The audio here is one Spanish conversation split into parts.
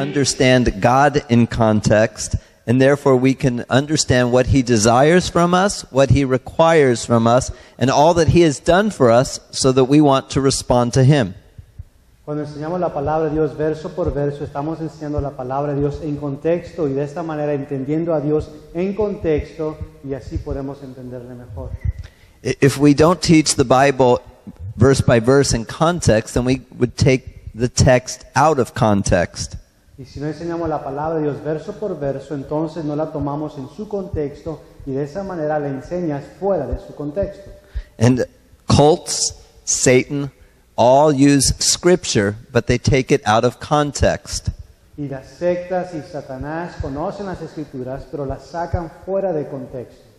understand God in context, and therefore we can understand what He desires from us, what He requires from us, and all that He has done for us so that we want to respond to Him. Cuando enseñamos la palabra de Dios verso por verso, estamos enseñando la palabra de Dios en contexto y de esta manera entendiendo a Dios en contexto y así podemos entenderle mejor. If we don't teach the Bible verse by verse in context, then we would take the text out of context. Y si no enseñamos la palabra de Dios verso por verso, entonces no la tomamos en su contexto y de esa manera la enseñas fuera de su contexto. And cults, Satan, all use scripture, but they take it out of context. Y las sectas y Satanás conocen las escrituras, pero las sacan fuera de contexto.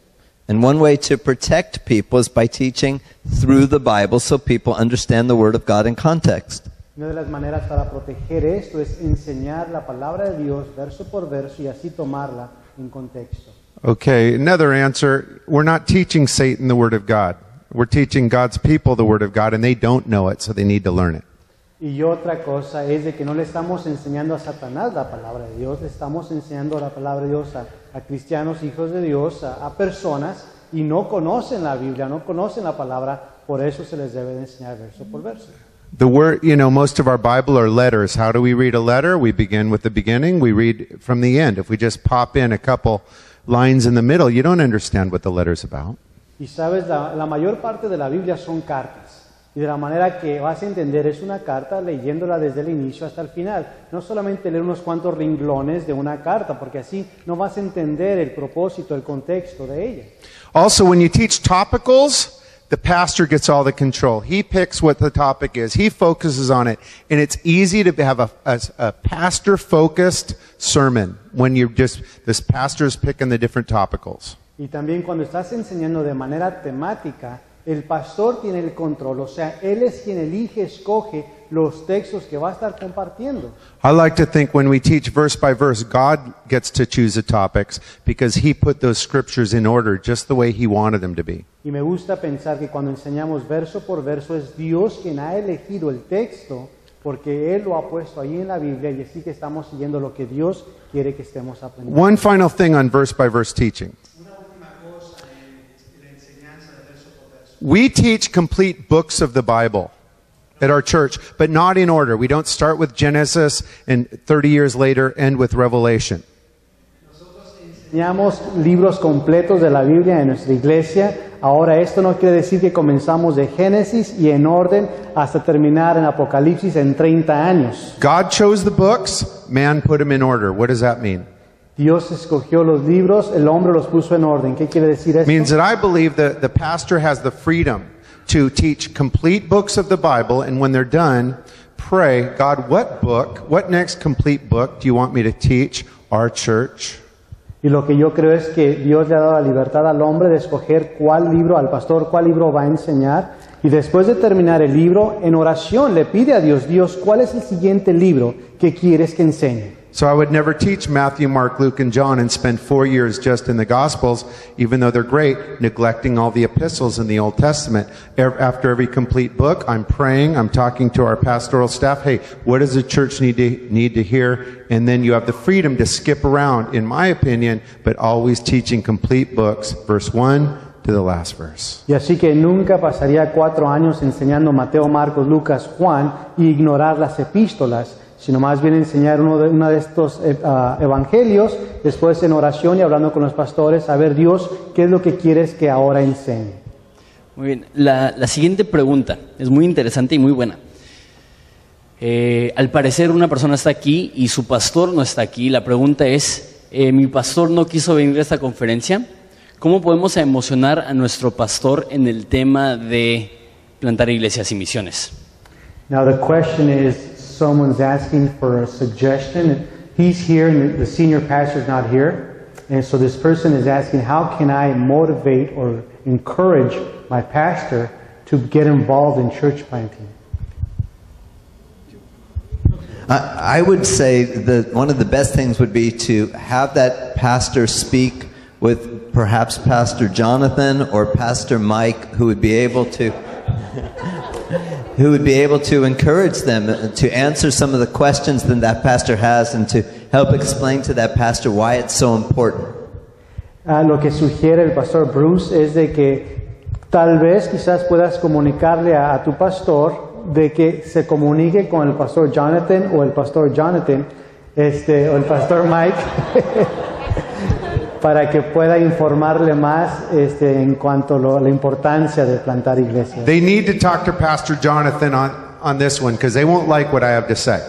And one way to protect people is by teaching through the Bible so people understand the Word of God in context. Una de las maneras para proteger esto es enseñar la palabra de Dios verso por verso y así tomarla en contexto. Okay, another answer. We're not teaching Satan the Word of God. We're teaching God's people the Word of God, and they don't know it, so they need to learn it. Y otra cosa es de que no le estamos enseñando a Satanás la palabra de Dios, le estamos enseñando la palabra de Dios a, a cristianos, hijos de Dios, a, a personas y no conocen la Biblia, no conocen la palabra, por eso se les debe de enseñar verso por verso. The word, you know, most of our Bible are letters. How do we read a letter? We begin with the beginning, we read from the end. If we just pop in a couple lines in the middle, you don't understand what the letter's about. Y sabes, la, la mayor parte de la Biblia son cartas. Y de la manera que vas a entender es una carta leyéndola desde el inicio hasta el final. No solamente leer unos cuantos renglones de una carta, porque así no vas a entender el propósito, el contexto de ella. Also, when you teach topicals, the pastor gets all the control. He picks what the topic is. He focuses on it. And it's easy to have a, a, a pastor focused sermon when you're just, this pastor's picking the different topicals. Y también cuando estás enseñando de manera temática, el pastor tiene el control, o sea, él es quien elige, escoge los textos que va a estar compartiendo. I like to think when we teach verse by verse, God gets to choose the topics because He put those scriptures in order just the way He wanted them to be. Y me gusta pensar que cuando enseñamos verso por verso es Dios quien ha elegido el texto porque Él lo ha puesto ahí en la Biblia y así que estamos siguiendo lo que Dios quiere que estemos aprendiendo. One final thing on verse by verse teaching. We teach complete books of the Bible at our church, but not in order. We don't start with Genesis and 30 years later end with Revelation. Enseñamos libros completos de la Biblia en nuestra iglesia. Ahora esto no quiere decir que comenzamos de Génesis y en orden hasta terminar en Apocalipsis en 30 años. God chose the books, man put them in order. What does that mean? Dios escogió los libros, el hombre los puso en orden. ¿Qué quiere decir esto? means that I believe that the pastor has the freedom to teach complete books of the Bible, and when they're done, pray, God, what book, what next complete book do you want me to teach our church? Y lo que yo creo es que Dios le ha dado la libertad al hombre de escoger cuál libro, al pastor, cuál libro va a enseñar. Y después de terminar el libro, en oración le pide a Dios, Dios, ¿cuál es el siguiente libro que quieres que enseñe? So I would never teach Matthew, Mark, Luke, and John and spend four years just in the Gospels, even though they're great, neglecting all the epistles in the Old Testament. After every complete book, I'm praying, I'm talking to our pastoral staff, hey, what does the church need to, need to hear? And then you have the freedom to skip around, in my opinion, but always teaching complete books, verse 1 to the last verse. Y así que nunca pasaría cuatro años enseñando Mateo, Marcos, Lucas, Juan y ignorar las epístolas, sino más bien enseñar uno de, una de estos eh, ah, evangelios, después en oración y hablando con los pastores, a ver Dios, ¿qué es lo que quieres que ahora enseñe? Muy bien, la, la siguiente pregunta es muy interesante y muy buena. Eh, al parecer una persona está aquí y su pastor no está aquí. La pregunta es, eh, mi pastor no quiso venir a esta conferencia. ¿Cómo podemos emocionar a nuestro pastor en el tema de plantar iglesias y misiones? Now the question is, someone's asking for a suggestion. He's here and the senior pastor's not here. And so this person is asking, how can I motivate or encourage my pastor to get involved in church planting? I I would say that one of the best things would be to have that pastor speak with perhaps Pastor Jonathan or Pastor Mike, who would be able to who would be able to encourage them uh, to answer some of the questions that that pastor has and to help explain to that pastor why it's so important. Ah, lo que sugiere el pastor Bruce es de que tal vez quizás puedas comunicarle a, a tu pastor de que se comunique con el pastor Jonathan o el pastor Jonathan este, o el pastor Mike para que pueda informarle más este, en cuanto a la importancia de plantar iglesias. They need to talk to Pastor Jonathan on, on this one because they won't like what I have to say.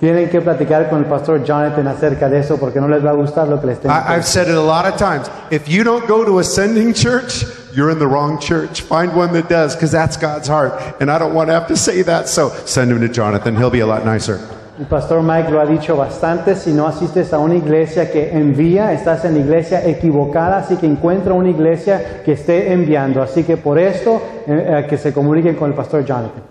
Tienen que platicar con el pastor Jonathan acerca de eso porque no les va a gustar lo que les tengo I, I've said it a lot of times. If you don't go to Ascending Church, you're in the wrong church. Find one that does because that's God's heart. And I don't want to have to say that. So send him to Jonathan. He'll be a lot nicer. El pastor Mike lo ha dicho bastante, si no asistes a una iglesia que envía, estás en la iglesia equivocada, así que encuentra una iglesia que esté enviando. Así que por esto, eh, eh, que se comuniquen con el pastor Jonathan.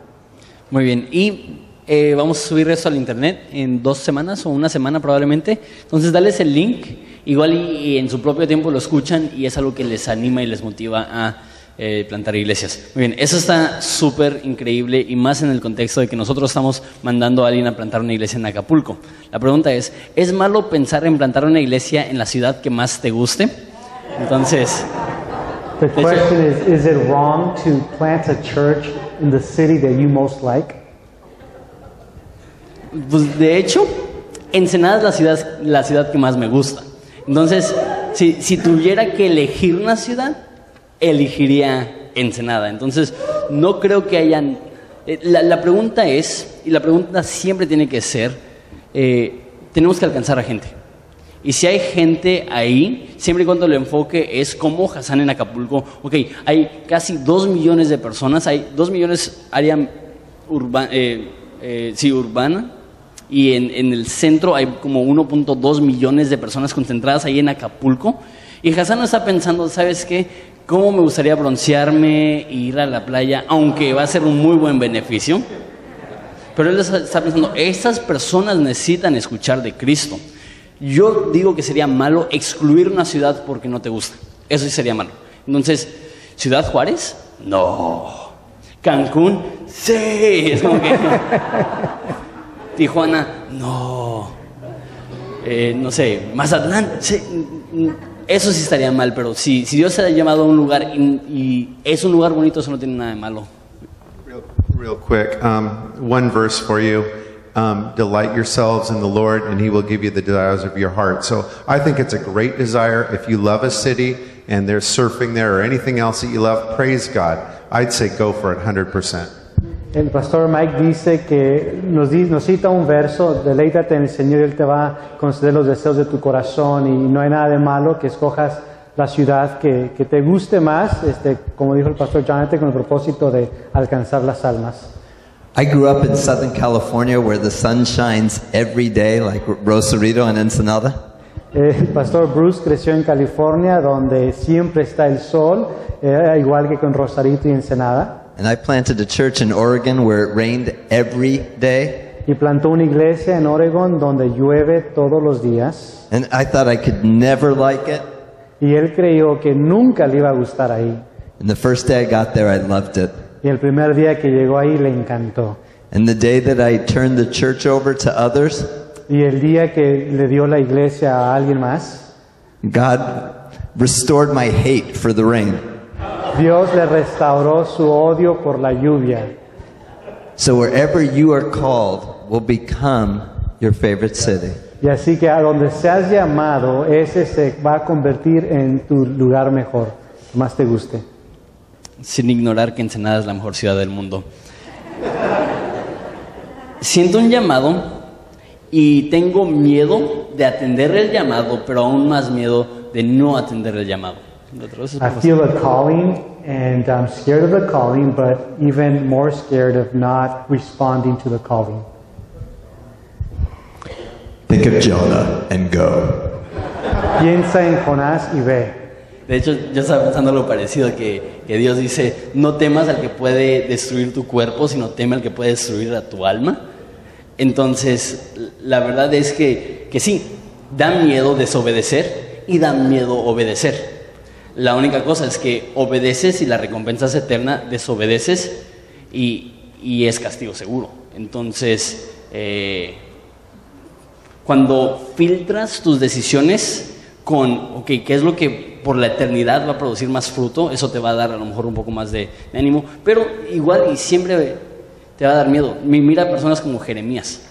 Muy bien, y eh, vamos a subir eso al internet en dos semanas o una semana probablemente. Entonces, dales el link, igual y, y en su propio tiempo lo escuchan y es algo que les anima y les motiva a eh, plantar iglesias. Muy bien, eso está súper increíble y más en el contexto de que nosotros estamos mandando a alguien a plantar una iglesia en Acapulco. La pregunta es, ¿es malo pensar en plantar una iglesia en la ciudad que más te guste? Entonces, The question is, is it wrong to plant a church in the city that you most like? Pues de hecho, Ensenada es la ciudad, la ciudad que más me gusta. Entonces, si, si tuviera que elegir una ciudad, elegiría Ensenada. Entonces, no creo que hayan... eh, La, la pregunta es, y la pregunta siempre tiene que ser, eh, tenemos que alcanzar a gente. Y si hay gente ahí, siempre y cuando el enfoque es como Hassan en Acapulco, ok, hay casi dos millones de personas, hay dos millones área urba- eh, eh, sí, urbana, y en, en el centro hay como 1.2 millones de personas concentradas ahí en Acapulco. Y Hassan no está pensando, ¿sabes qué? ¿Cómo me gustaría broncearme e ir a la playa? Aunque va a ser un muy buen beneficio. Pero él está- pensando, estas personas necesitan escuchar de Cristo. Yo digo que sería malo excluir una ciudad porque no te gusta. Eso sí sería malo. Entonces, ¿Ciudad Juárez? No. Cancún, sí. Tijuana, no. Eh, no sé, Mazatlán, sí. Eso sí estaría mal, pero si, si Dios se ha llamado a un lugar y, y es un lugar bonito, eso no tiene nada de malo. Real, real quick, um, one verse for you. Um, delight yourselves in the Lord, and He will give you the desires of your heart. So I think it's a great desire. If you love a city and there's surfing there or anything else that you love, praise God. I'd say go for it 100%. El pastor Mike dice que nos, nos cita un verso, deleítate en el Señor y Él te va a conceder los deseos de tu corazón y no hay nada de malo que escojas la ciudad que, que te guste más, este, como dijo el pastor Jonathan, con el propósito de alcanzar las almas. I grew up in Southern California where the sun shines every day, like Rosarito and Ensenada. El pastor Bruce creció en California, donde siempre está el sol, eh, igual que con Rosarito y Ensenada, And I planted a church in Oregon where it rained every day. y plantó una iglesia en Oregon donde llueve todos los días. And I thought I could never like it. Y él creyó que nunca le iba a gustar ahí. And the first day I got there, I loved it. Y el primer día que llegó ahí le encantó. And the day that I turned the church over to others, Y el día que le dio la iglesia a alguien más, God restored my hate for the rain. Dios le restauró su odio por la lluvia. So wherever you are called will become your favorite city. Y así que a donde seas llamado, ese se va a convertir en tu lugar mejor, más te guste. sin ignorar que Ensenada es la mejor ciudad del mundo. Siento un llamado y tengo miedo de atender el llamado, pero aún más miedo de no atender el llamado. ¿Lo traduces, por I feel a calling and I'm scared of the calling, but even more scared of not responding to the calling. Think of Jonah and go. Piensa en Jonás y ve. De hecho, yo estaba pensando lo parecido, que, que Dios dice, no temas al que puede destruir tu cuerpo, sino teme al que puede destruir a tu alma. Entonces, la verdad es que, que sí, da miedo desobedecer y da miedo obedecer. La única cosa es que obedeces y la recompensa es eterna, desobedeces y, y es castigo seguro. Entonces, eh, cuando filtras tus decisiones con, ok, ¿qué es lo que por la eternidad va a producir más fruto? Eso te va a dar a lo mejor un poco más de, de ánimo, pero igual y siempre te va a dar miedo. Mi- Mira a personas como Jeremías.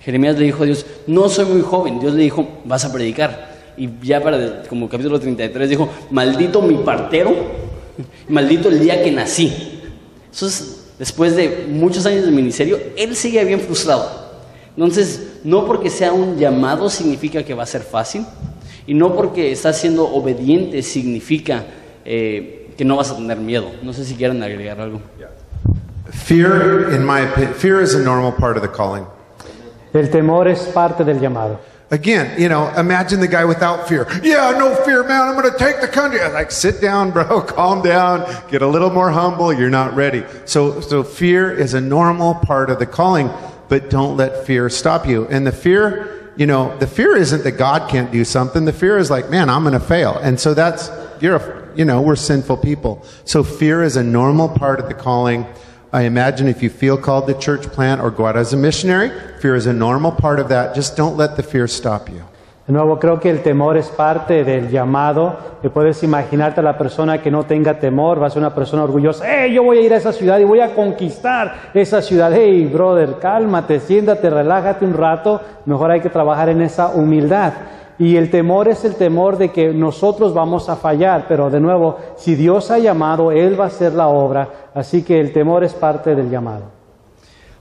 Jeremías le dijo a Dios, no soy muy joven. Dios le dijo, vas a predicar. Y ya para, como capítulo 33, dijo, maldito mi partero, maldito el día que nací. Eso es, después de muchos años de ministerio, él sigue bien frustrado. Entonces, no porque sea un llamado significa que va a ser fácil, y no porque estás siendo obediente significa eh, que no vas a tener miedo. No sé si quieren agregar algo. Fear, in my opinion, fear is a normal part of the calling. El temor es parte del llamado. Again, you know, imagine the guy without fear. Yeah, no fear, man. I'm going to take the country. I'm Like, sit down, bro. Calm down. Get a little more humble. You're not ready. So, so fear is a normal part of the calling, but don't let fear stop you. And the fear, you know, the fear isn't that God can't do something. The fear is like, man, I'm going to fail. And so that's, you're a, you know, we're sinful people. So fear is a normal part of the calling. I imagine if you feel called to church plant or go out as a missionary, fear is a normal part of that. Just don't let the fear stop you. De nuevo, creo que el temor es parte del llamado. Te puedes imaginarte a la persona que no tenga temor, va a ser una persona orgullosa. ¡Hey, yo voy a ir a esa ciudad y voy a conquistar esa ciudad! ¡Hey, brother, cálmate, siéntate, relájate un rato! Mejor hay que trabajar en esa humildad. Y el temor es el temor de que nosotros vamos a fallar, pero de nuevo, si Dios ha llamado, Él va a hacer la obra. Así que el temor es parte del llamado.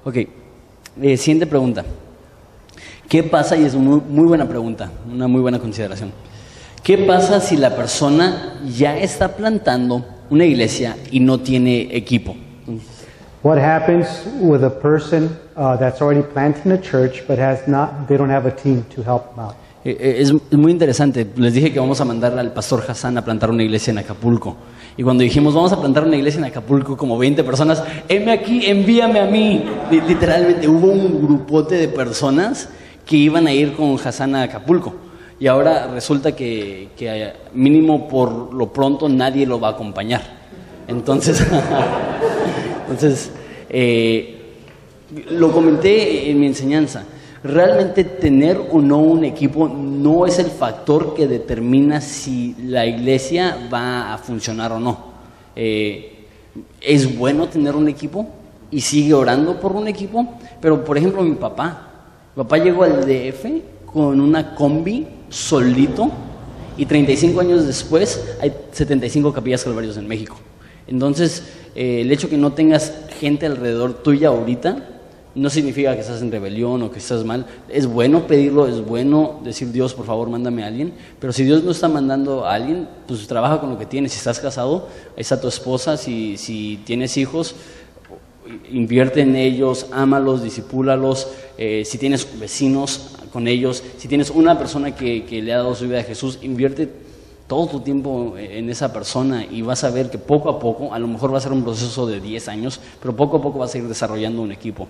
Ok, eh, siguiente pregunta. ¿Qué pasa? Y es muy, muy buena pregunta, una muy buena consideración. ¿Qué pasa si la persona ya está plantando una iglesia y no tiene equipo? What happens with a person uh, that's already planting a church but has not, they don't have a team to help them out? Eh, eh, Es, muy interesante. Les dije que vamos a mandar al pastor Hassan a plantar una iglesia en Acapulco. Y cuando dijimos vamos a plantar una iglesia en Acapulco, como 20 personas, heme aquí, envíame a mí. Li- Literalmente hubo un grupote de personas que iban a ir con Hassan a Acapulco. Y ahora resulta que, que eh, mínimo por lo pronto nadie lo va a acompañar. Entonces, entonces lo comenté en mi enseñanza. Realmente tener o no un equipo no es el factor que determina si la iglesia va a funcionar o no. Eh, es bueno tener un equipo y sigue orando por un equipo, pero por ejemplo mi papá, papá llegó al DF con una combi solito y 35 años después hay 75 capillas calvarios en México. Entonces, eh, el hecho que no tengas gente alrededor tuya ahorita no significa que estás en rebelión o que estás mal. Es bueno pedirlo, es bueno decir, Dios, por favor, mándame a alguien. Pero si Dios no está mandando a alguien, pues trabaja con lo que tienes. Si estás casado, ahí está tu esposa. Si, si tienes hijos, invierte en ellos, ámalos, disipúlalos. Eh, si tienes vecinos, con ellos. Si tienes una persona que, que le ha dado su vida a Jesús, invierte todo tu tiempo en esa persona y vas a ver que poco a poco, a lo mejor va a ser un proceso de 10 años, pero poco a poco vas a ir desarrollando un equipo.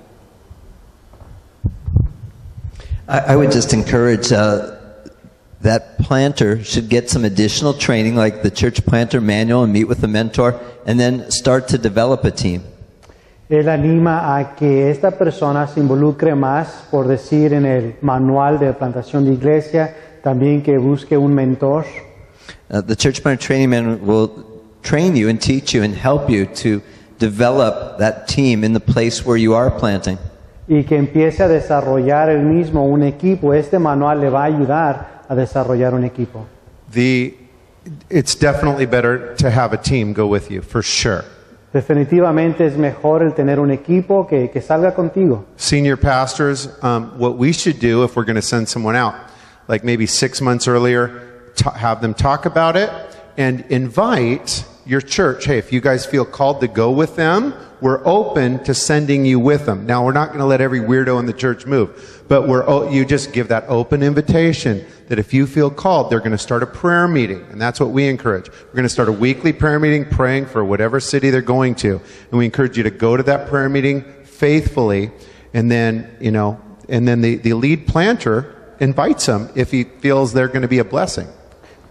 I, I would just encourage uh, that planter should get some additional training, like the church planter manual, and meet with a mentor, and then start to develop a team. Él anima a que esta persona se involucre más, por decir, en el manual de plantación de iglesia, también que busque un mentor. Uh, the church planter training man will train you and teach you and help you to develop that team in the place where you are planting. Y que empiece a desarrollar él mismo un equipo. Este manual le va a ayudar a desarrollar un equipo. The, it's definitely better to have a team go with you, for sure. Definitivamente es mejor el tener un equipo que, que salga contigo. Senior pastors, um, what we should do if we're going to send someone out, like maybe six months earlier, have them talk about it and invite your church. Hey, if you guys feel called to go with them, we're open to sending you with them. Now, we're not going to let every weirdo in the church move, but we're, you just give that open invitation that if you feel called, they're going to start a prayer meeting. And that's what we encourage. We're going to start a weekly prayer meeting praying for whatever city they're going to. And we encourage you to go to that prayer meeting faithfully. And then, you know, and then the, the lead planter invites them if he feels they're going to be a blessing.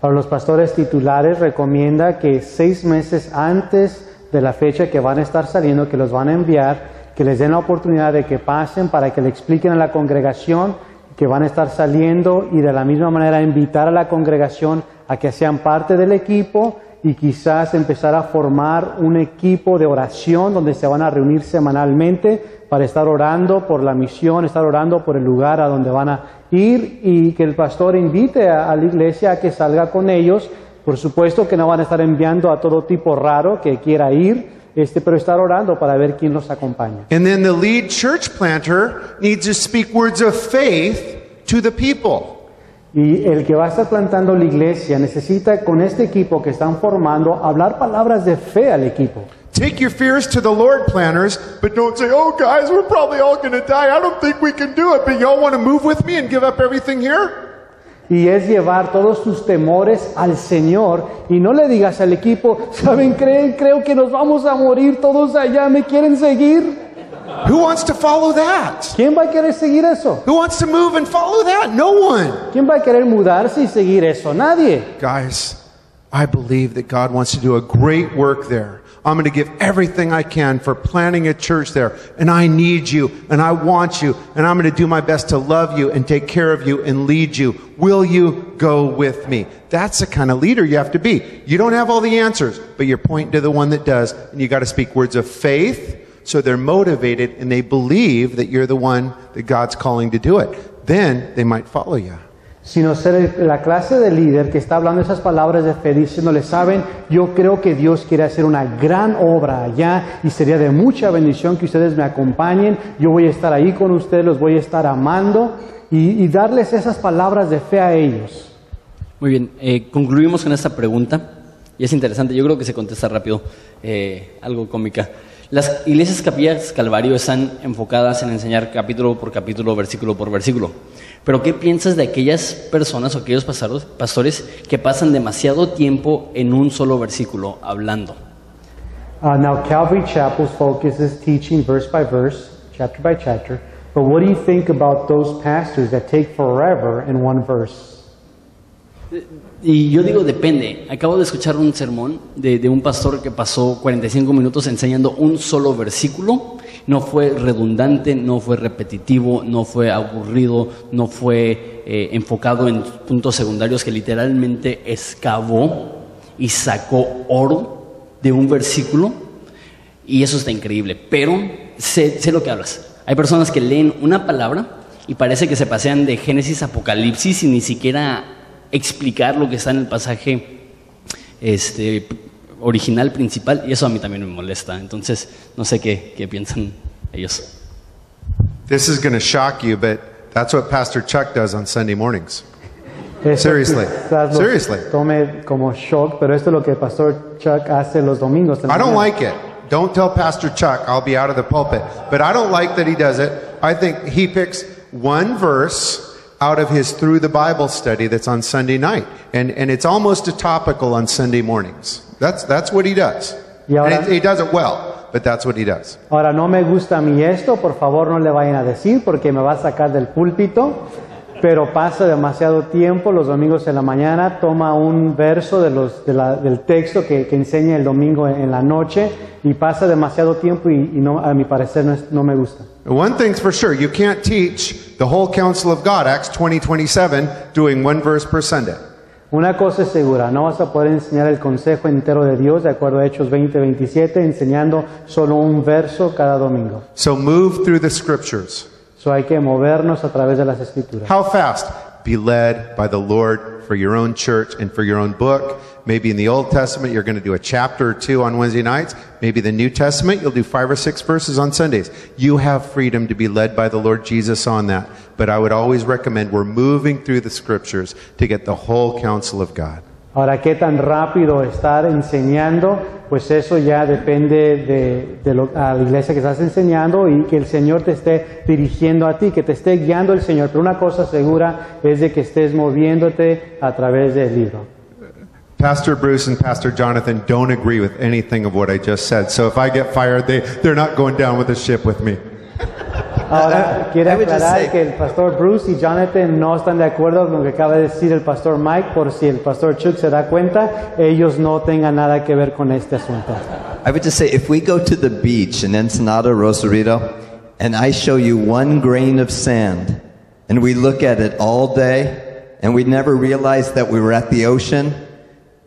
Para los pastores titulares recomienda que seis meses antes de la fecha que van a estar saliendo, que los van a enviar, que les den la oportunidad de que pasen para que le expliquen a la congregación que van a estar saliendo y de la misma manera invitar a la congregación a que sean parte del equipo y quizás empezar a formar un equipo de oración donde se van a reunir semanalmente para estar orando por la misión, estar orando por el lugar a donde van a ir y que el pastor invite a, a la iglesia a que salga con ellos. Por supuesto que no van a estar enviando a todo tipo raro que quiera ir, este, pero estar orando para ver quién los acompaña. And then the lead church planter needs to speak words of faith to the people. Y el que va a estar plantando la iglesia necesita con este equipo que están formando hablar palabras de fe al equipo. Take your fears to the Lord, planners, but don't say, oh, guys, we're probably all going to die. I don't think we can do it, but y'all want to move with me and give up everything here? Y es llevar todos tus temores al Señor y no le digas al equipo, ¿saben? Creen, creo que nos vamos a morir todos allá, ¿me quieren seguir? Who wants to follow that? ¿Quién va a querer seguir eso? Who wants to move and follow that? No one. ¿Quién va a querer mudarse y seguir eso? Nadie. Guys, I believe that God wants to do a great work there. I'm going to give everything I can for planning a church there. And I need you and I want you. And I'm going to do my best to love you and take care of you and lead you. Will you go with me? That's the kind of leader you have to be. You don't have all the answers, but you're pointing to the one that does. And you got to speak words of faith so they're motivated and they believe that you're the one that God's calling to do it. Then they might follow you. Sino ser la clase de líder que está hablando esas palabras de fe, diciéndole, saben, yo creo que Dios quiere hacer una gran obra allá y sería de mucha bendición que ustedes me acompañen. Yo voy a estar ahí con ustedes, los voy a estar amando y, y darles esas palabras de fe a ellos. Muy bien, eh, concluimos con esta pregunta y es interesante, yo creo que se contesta rápido, eh, algo cómica. Las iglesias capillas Calvario están enfocadas en enseñar capítulo por capítulo, versículo por versículo. Pero ¿qué piensas de aquellas personas o aquellos pastores que pasan demasiado tiempo en un solo versículo hablando? Uh, now, Calvary Chapel's focus is teaching verse by verse, chapter by chapter. But what do you think about those pastors that take forever in one verse? Y yo digo, depende. Acabo de escuchar un sermón de, de un pastor que pasó 45 minutos enseñando un solo versículo. No fue redundante, no fue repetitivo, no fue aburrido, no fue eh, enfocado en puntos secundarios que literalmente excavó y sacó oro de un versículo. Y eso está increíble. Pero sé, sé lo que hablas. Hay personas que leen una palabra y parece que se pasean de Génesis a Apocalipsis y ni siquiera explicar lo que está en el pasaje este, original, principal, y eso a mí también me molesta. Entonces, no sé qué, qué piensan ellos. This is going to shock you, but that's what Pastor Chuck does on Sunday mornings. Eso Seriously. quizás Seriously. Tome como shock, pero esto es lo que pastor Chuck hace los domingos. I don't like it. Don't tell Pastor Chuck I'll be out of the pulpit. But I don't like that he does it. I think he picks one verse out of his Through the Bible study that's on Sunday night. And, and it's almost a topical on Sunday mornings. That's, that's what he does. Y ahora- And it- he does it well, but that's what he does. Ahora, no me gusta a mí esto, por favor no le vayan a decir porque me va a sacar del púlpito, pero pasa demasiado tiempo los domingos en la mañana, toma un verso de los, de la- del texto que, que enseña el domingo en, en la noche y pasa demasiado tiempo y, y no, a mi parecer no, es- no me gusta. One thing's for sure, you can't teach the whole counsel of God, Acts 20, 27, doing one verse per Sunday. Una cosa es segura, no vas a poder enseñar el consejo entero de Dios, de acuerdo a Hechos 20, 27, enseñando solo un verso cada domingo. So move through the scriptures. So hay que movernos a través de las escrituras. How fast? Be led by the Lord for your own church and for your own book. Maybe in the Old Testament, you're going to do a chapter or two on Wednesday nights. Maybe the New Testament, you'll do five or six verses on Sundays. You have freedom to be led by the Lord Jesus on that. But I would always recommend we're moving through the scriptures to get the whole counsel of God. Ahora, ¿qué tan rápido estar enseñando? Pues eso ya depende de, de lo- a la iglesia que estás enseñando y que el Señor te esté dirigiendo a ti, que te esté guiando el Señor. Pero una cosa segura es de que estés moviéndote a través del libro. Pastor Bruce and Pastor Jonathan don't agree with anything of what I just said. So if I get fired, they, they're not going down with the ship with me. Ahora, quiero I would just aclarar say- que el pastor Bruce y Jonathan no están de acuerdo con lo que acaba de decir el pastor Mike, por si el pastor Chuck se da cuenta, ellos no tengan nada que ver con este asunto. I would just say if we go to the beach in Ensenada, Rosarito, and I show you one grain of sand, and we look at it all day, and we never realize that we were at the ocean,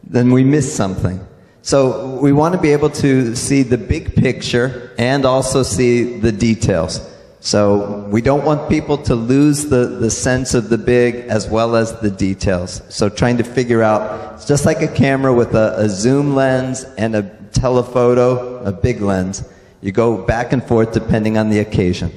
then we miss something. So we want to be able to see the big picture and also see the details. So we don't want people to lose the, the sense of the big as well as the details. So trying to figure out, it's just like a camera with a, a zoom lens and a telephoto, a big lens. You go back and forth depending on the occasion.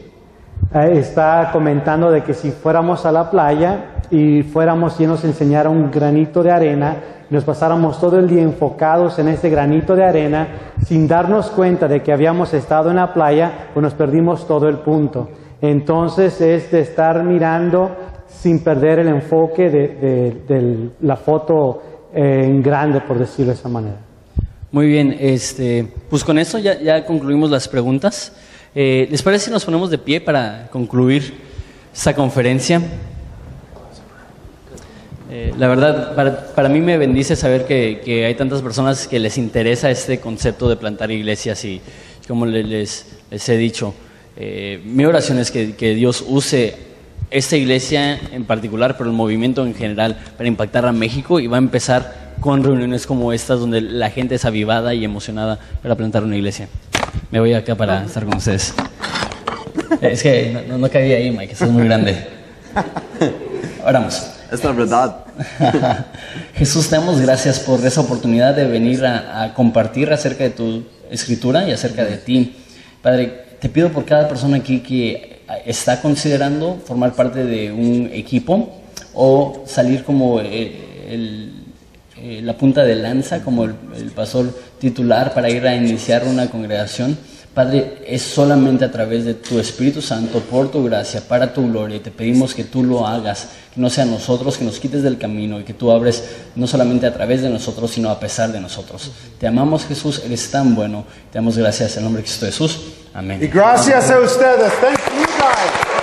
Eh, Está comentando de que si fuéramos a la playa y fuéramos y nos enseñara un granito de arena, nos pasáramos todo el día enfocados en ese granito de arena sin darnos cuenta de que habíamos estado en la playa, pues nos perdimos todo el punto. Entonces es de estar mirando sin perder el enfoque de, la foto eh, en grande, por decirlo de esa manera. Muy bien, este, pues con esto ya, ya concluimos las preguntas. Eh, ¿Les parece si nos ponemos de pie para concluir esta conferencia? Eh, la verdad, para, para mí me bendice saber que, que hay tantas personas que les interesa este concepto de plantar iglesias y como le- les, les he dicho, eh, mi oración es que, que Dios use esta iglesia en particular, pero el movimiento en general, para impactar a México y va a empezar con reuniones como estas donde la gente es avivada y emocionada para plantar una iglesia. Me voy acá para estar con ustedes. Es que no, no, no cabía ahí, Mike, estás muy grande. Oramos. Es la verdad. Jesús, te damos gracias por esa oportunidad de venir a, compartir acerca de tu escritura y acerca de ti. Padre, te pido por cada persona aquí que está considerando formar parte de un equipo o salir como eh, eh, la punta de lanza, como el, el pastor titular para ir a iniciar una congregación. Padre, es solamente a través de tu Espíritu Santo, por tu gracia, para tu gloria. Te pedimos que tú lo hagas, que no sea nosotros, que nos quites del camino y que tú abres no solamente a través de nosotros, sino a pesar de nosotros. Te amamos Jesús, eres tan bueno. Te damos gracias en el nombre de Cristo Jesús. Amén. Y gracias a ustedes. Thank you.